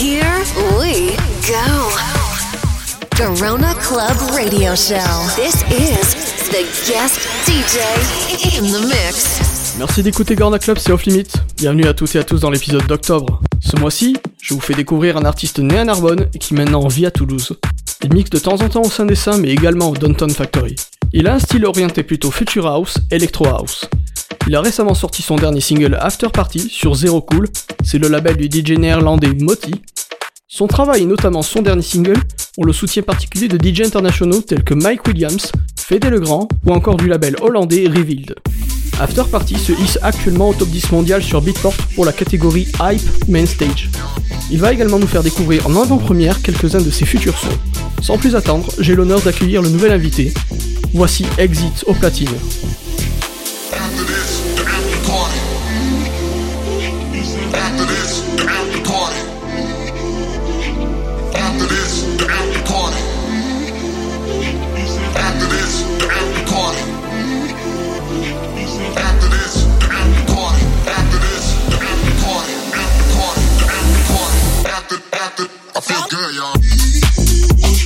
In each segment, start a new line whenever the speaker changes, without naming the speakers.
Here we go. Corona Club Radio Show. This is the guest DJ in the mix.
Merci d'écouter Gorna Club, c'est Off Limit. Bienvenue à toutes et à tous dans l'épisode d'octobre. Ce mois-ci, je vous fais découvrir un artiste né à Narbonne et qui maintenant vit à Toulouse. Il mixe de temps en temps au sein des Saints, mais également au Downtown Factory. Il a un style orienté plutôt Future House, Electro House. Il a récemment sorti son dernier single After Party sur Zero Cool, c'est le label du DJ néerlandais Moti. Son travail et notamment son dernier single ont le soutien particulier de DJ internationaux tels que Mike Williams, Fede Legrand ou encore du label hollandais Revealed. After Party se hisse actuellement au top 10 mondial sur Beatport pour la catégorie Hype Main Stage. Il va également nous faire découvrir en avant-première quelques-uns de ses futurs sons. Sans plus attendre, j'ai l'honneur d'accueillir le nouvel invité. Voici Exit au platine.
I feel good, y'all.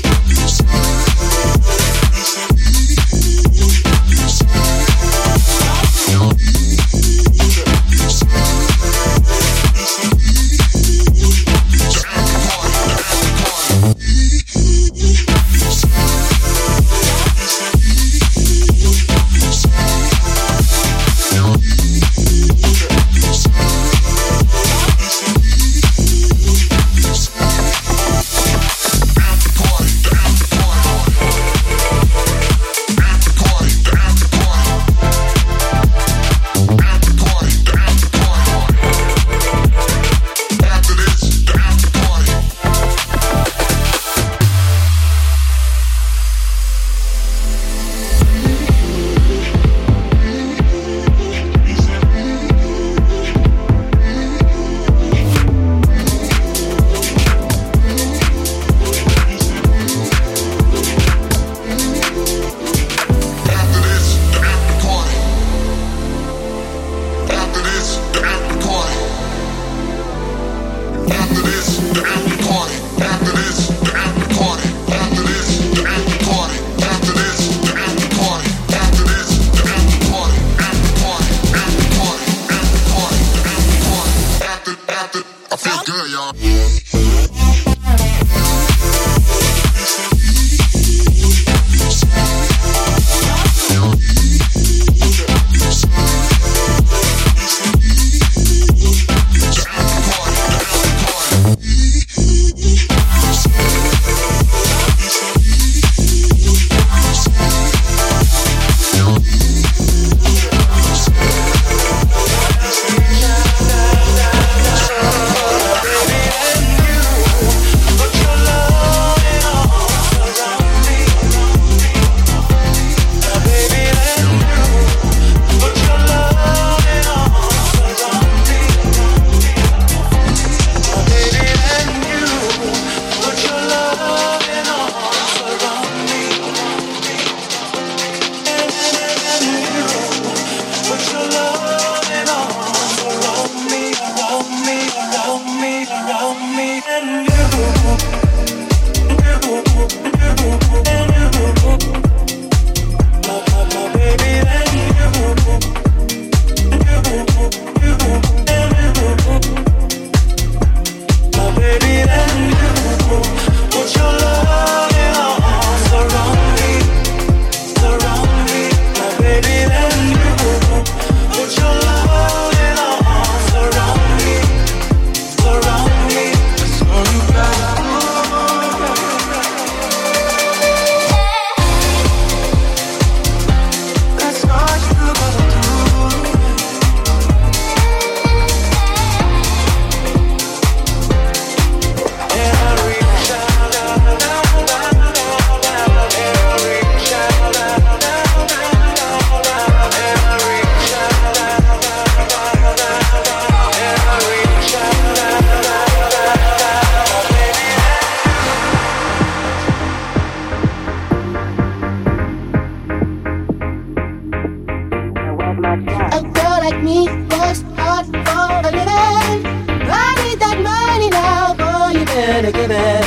to give it.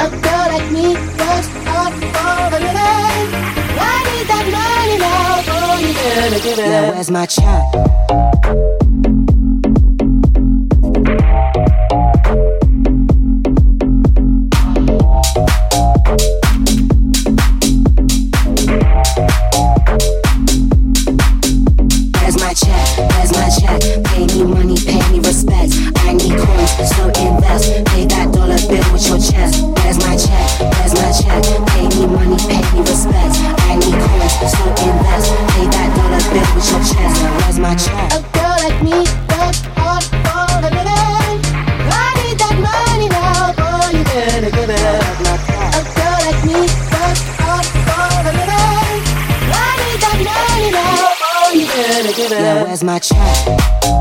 A girl like me works hard for a living. Why need that money now? only you gotta give it. Now where's my check? my chat.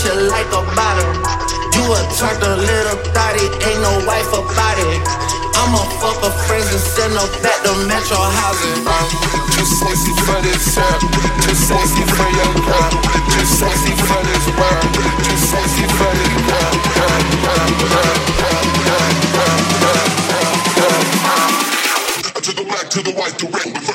hit you like a bottle. You attract a
little thotty, ain't no wife about it. I'ma fuck a friend and send her back to metro housing.
I'm too sexy for this trap, too sexy for your girl, too sexy for this world, too sexy for this girl. girl, girl, girl, girl, girl, girl, girl, girl. To the black, to the white, the red.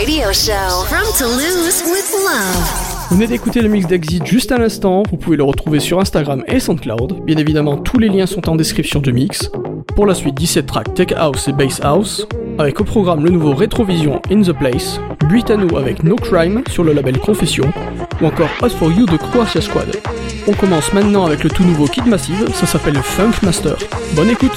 Radio Show from Toulouse with Love.
Vous venez d'écouter le mix d'Exit juste à l'instant, vous pouvez le retrouver sur Instagram et SoundCloud. Bien évidemment, tous les liens sont en description du mix. Pour la suite, 17 tracks Tech House et Bass House, avec au programme le nouveau Retrovision In The Place, Buitano avec No Crime sur le label Confession, ou encore Us For You de Croatia Squad. On commence maintenant avec le tout nouveau Kid Massive, ça s'appelle Funk Master. Bonne écoute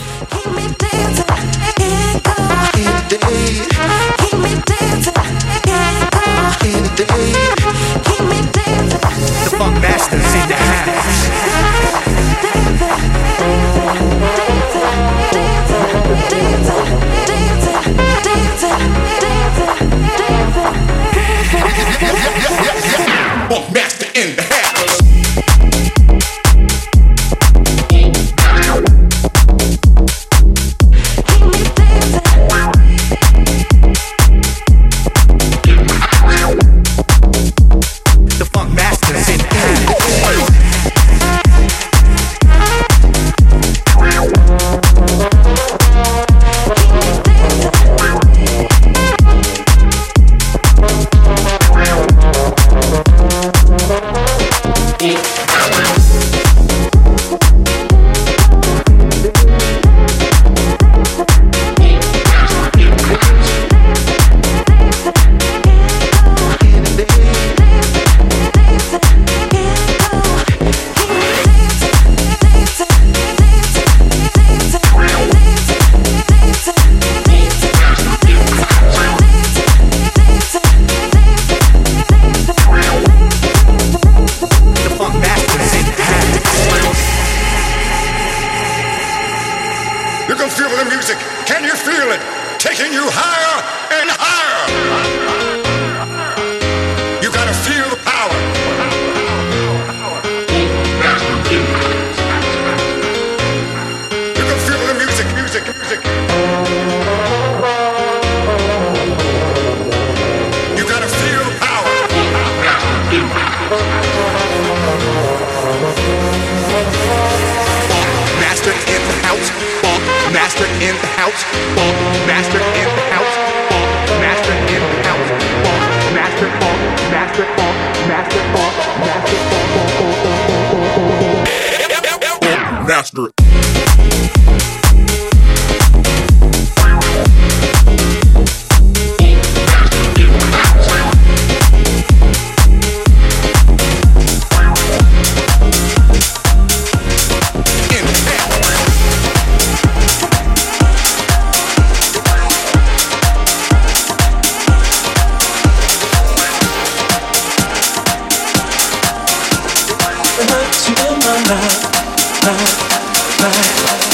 night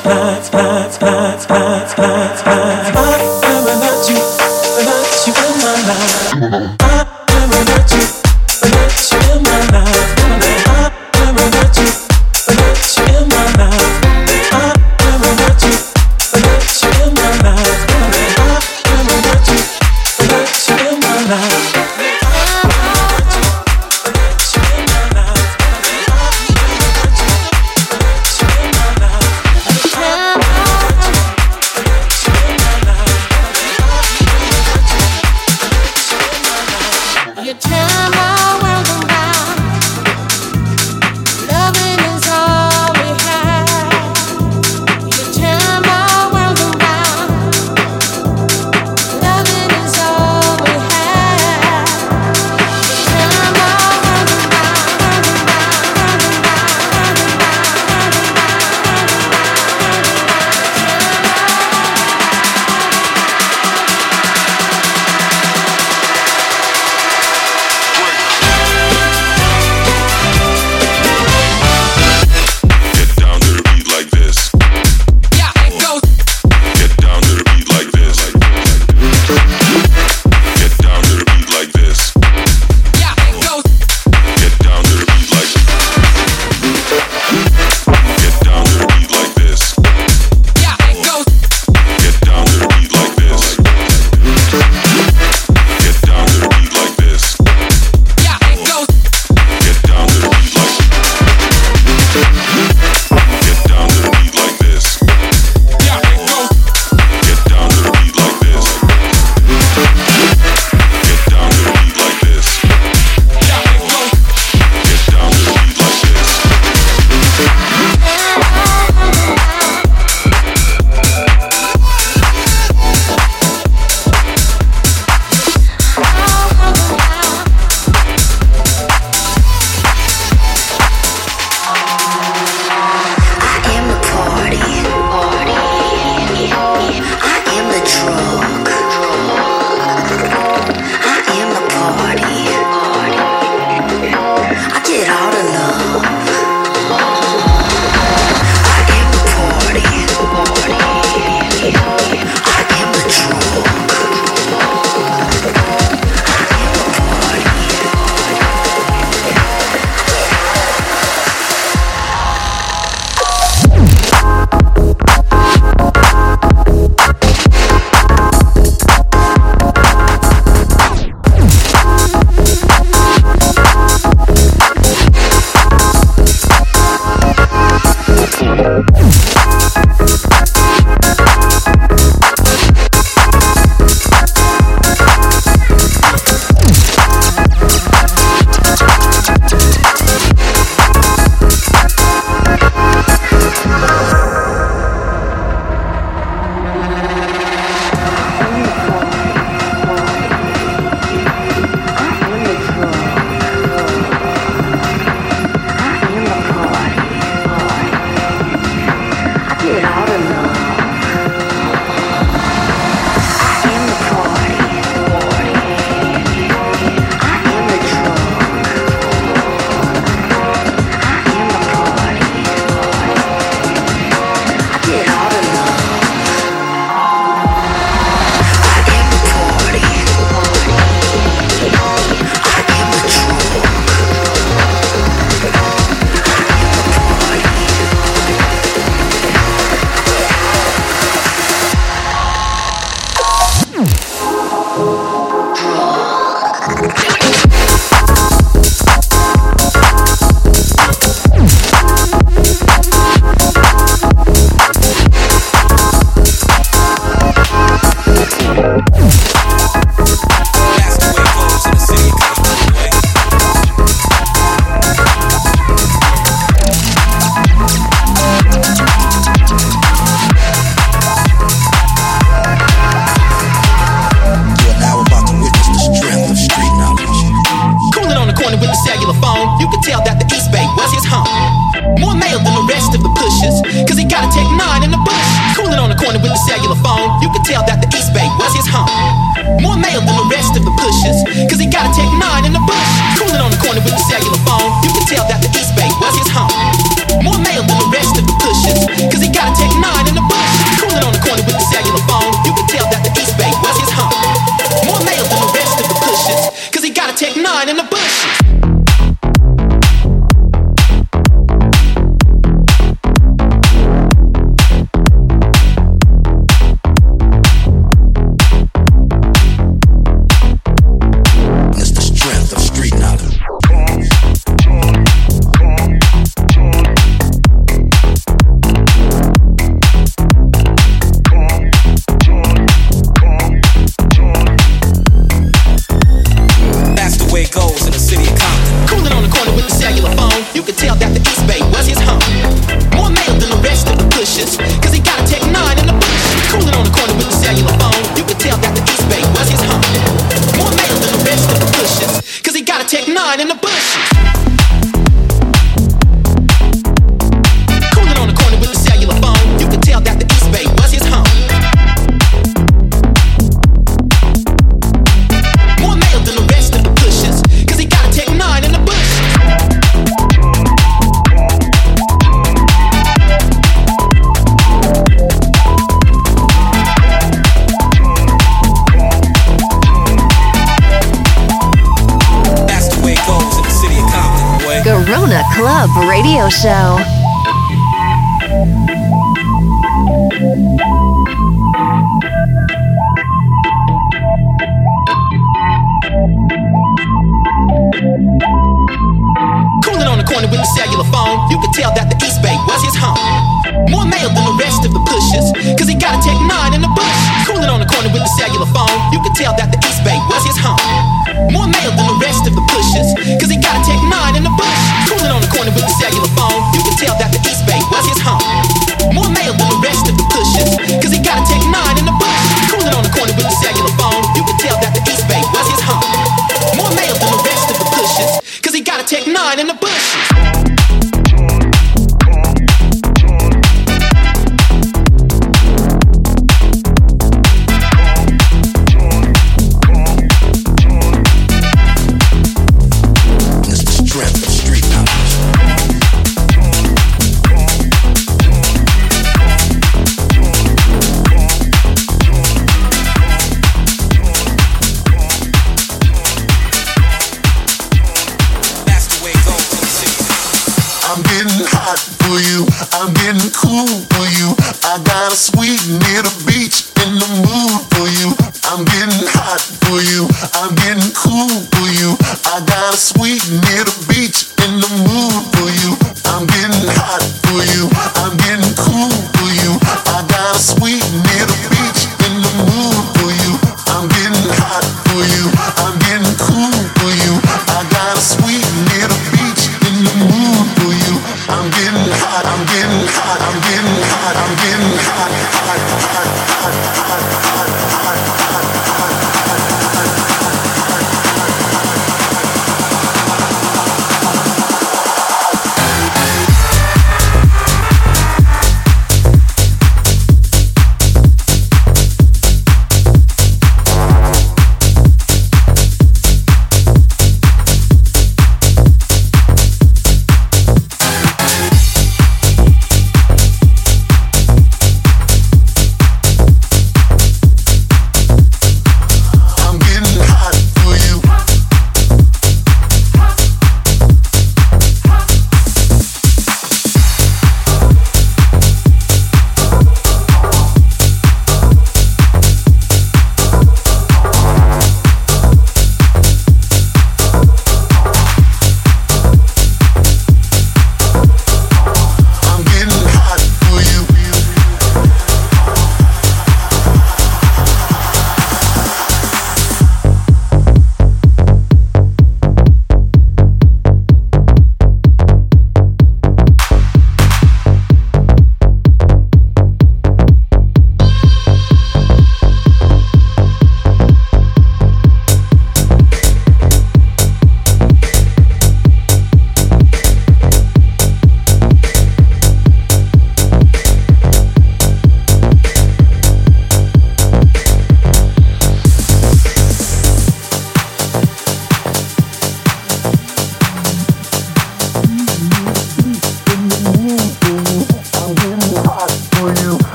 spot, spot, spot, spot, spot, spot, spot.
get
out of
Cause he
gotta
take
my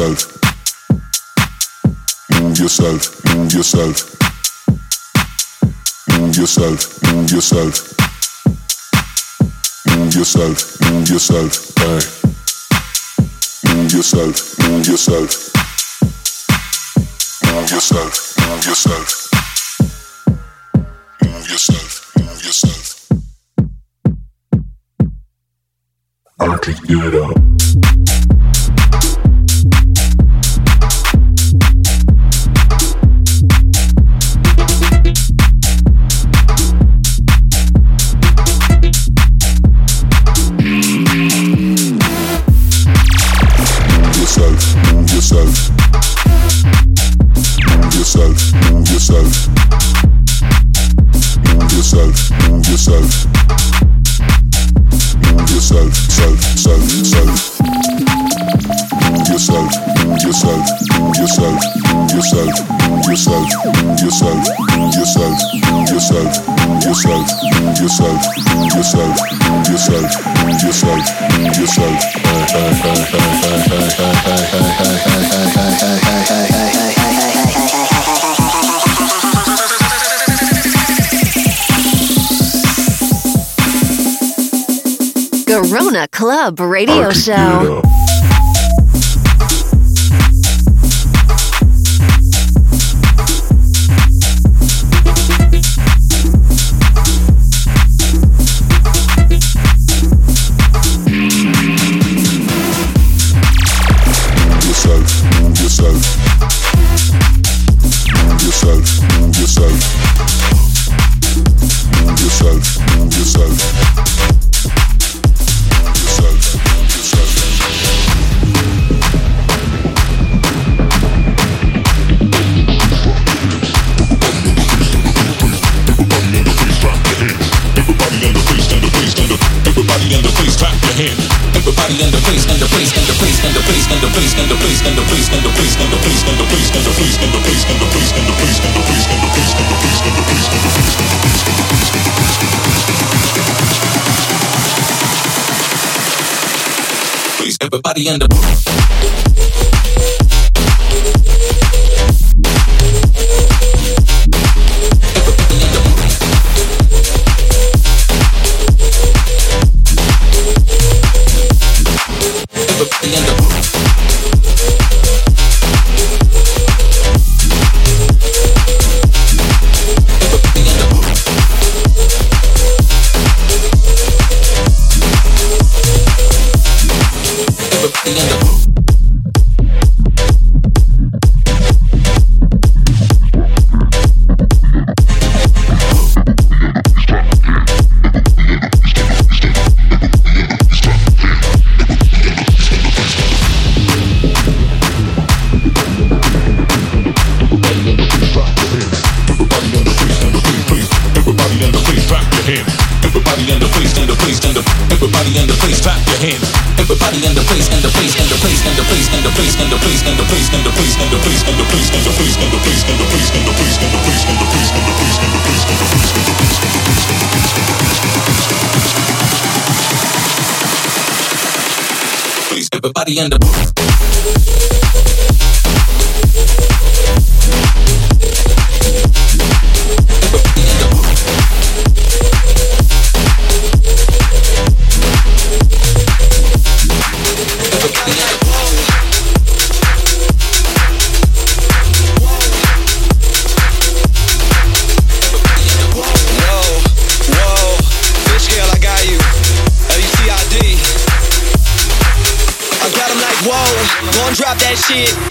yourself. Move yourself, move yourself. Move yourself, move yourself. Move yourself, move yourself. Hey. Move yourself, move yourself. Move yourself, move yourself. Move yourself, move yourself. I can get up. yourself, yourself, yourself, yourself, yourself, yourself, yourself, yourself, yourself, yourself, yourself.
Garona Club Radio Show.
but by the
end of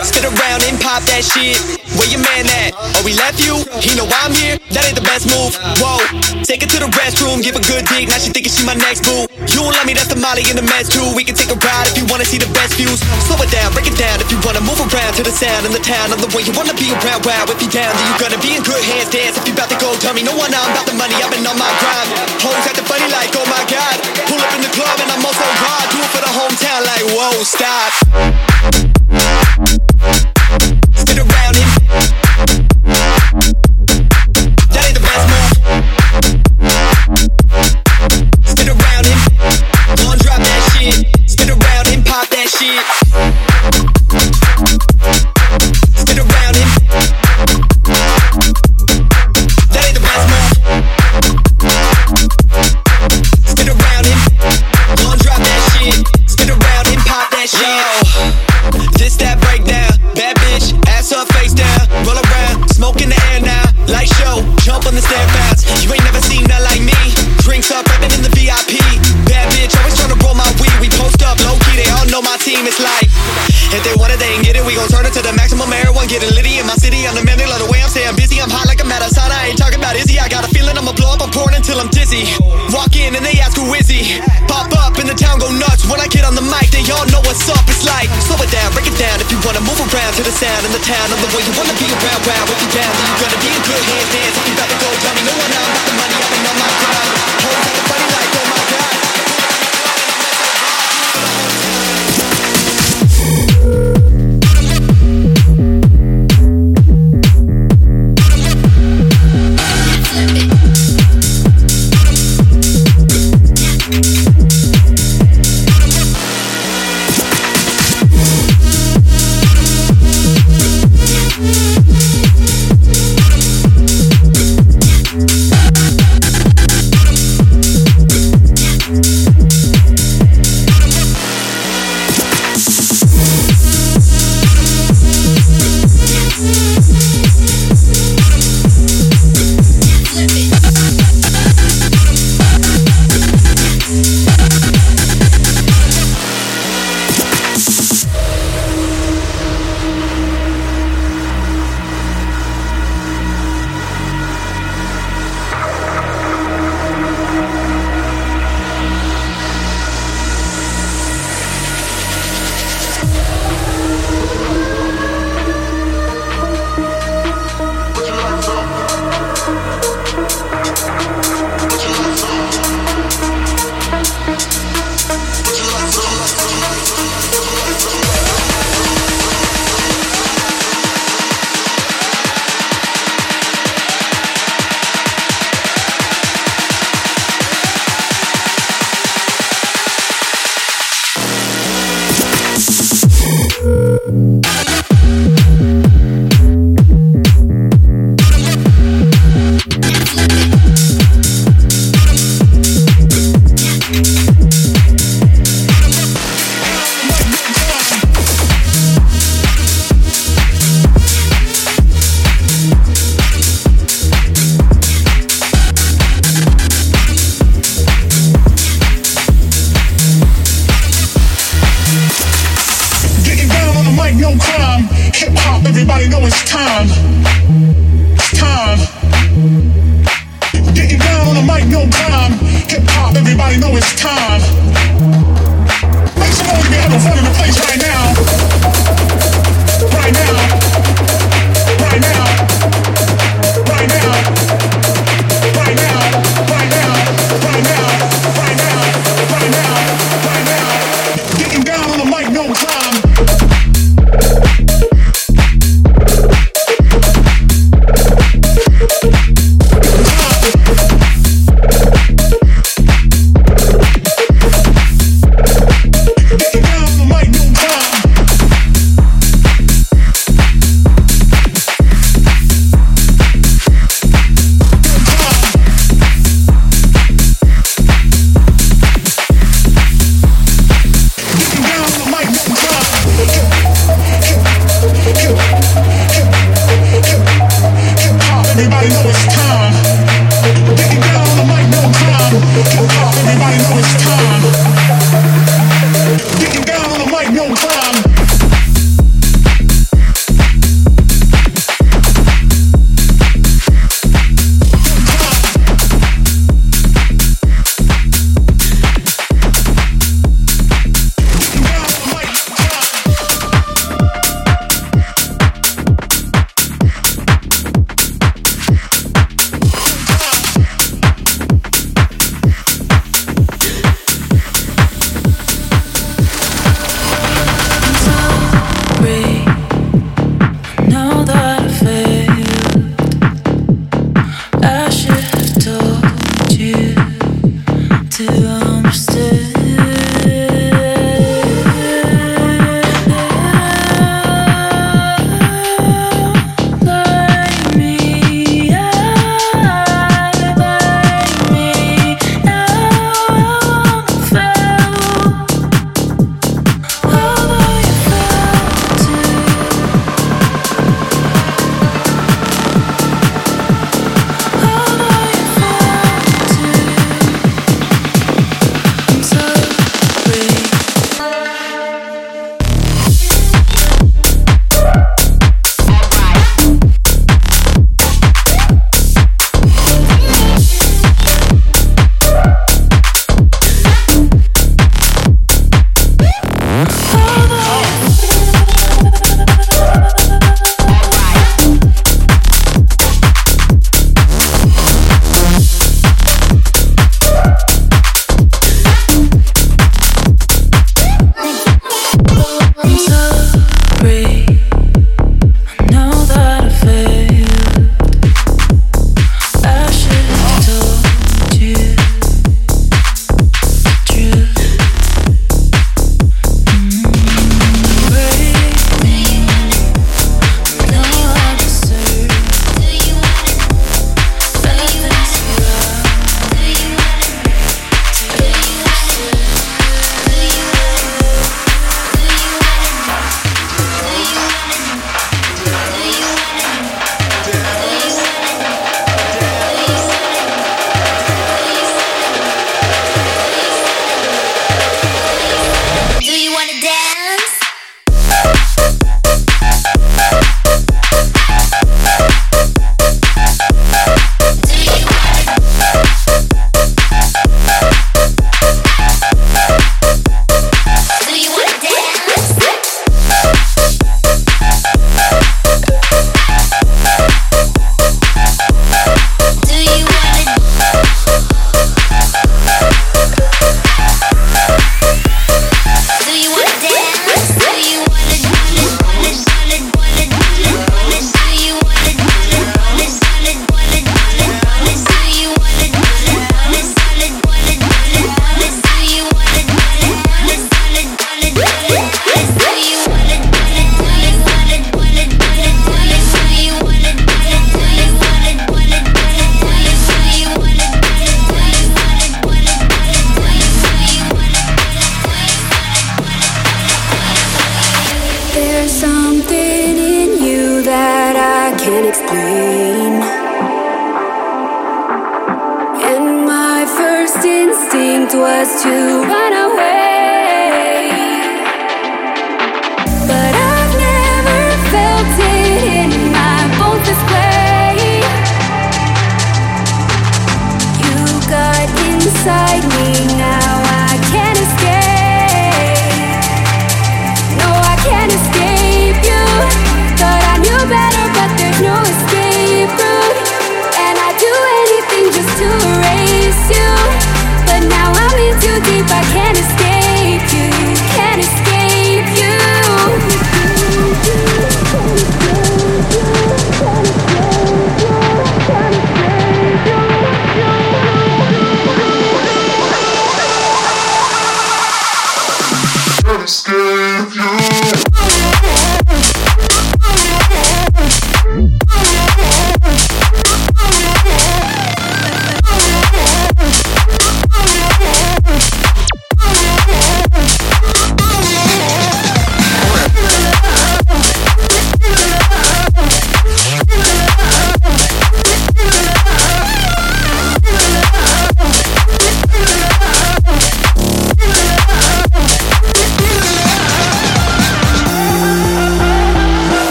Spit around and pop that shit. Where your man at? Oh, we left you? He know I'm here? That ain't the best move. Whoa, take her to the restroom, give a good dick. Now she thinking she my next boo. You don't love me, that's the Molly in the mess too. We can take a ride if you wanna see the best views. Slow it down, break it down if you wanna move around to the sound in the town. Of the way you wanna be around, wow. If you down, then you gonna be in good hands. Dance if you about to go dummy. No one, I'm about the money, I've been on my grind. Hoes acting funny like, oh my god. Pull up in the club and I'm also hard. Do it for the hometown, like, whoa, stop. Spin around him. Until Walk in and they ask who is he. Pop up in the town, go nuts. When I get on the mic, they all know what's up. It's like, slow it down, break it down. If you wanna move around to the sound in the town. Of the way you wanna be around, wow. If you down, then you gonna be in good hands. Dance if you about go dummy. No one, I'm about the money. I've been on my grind.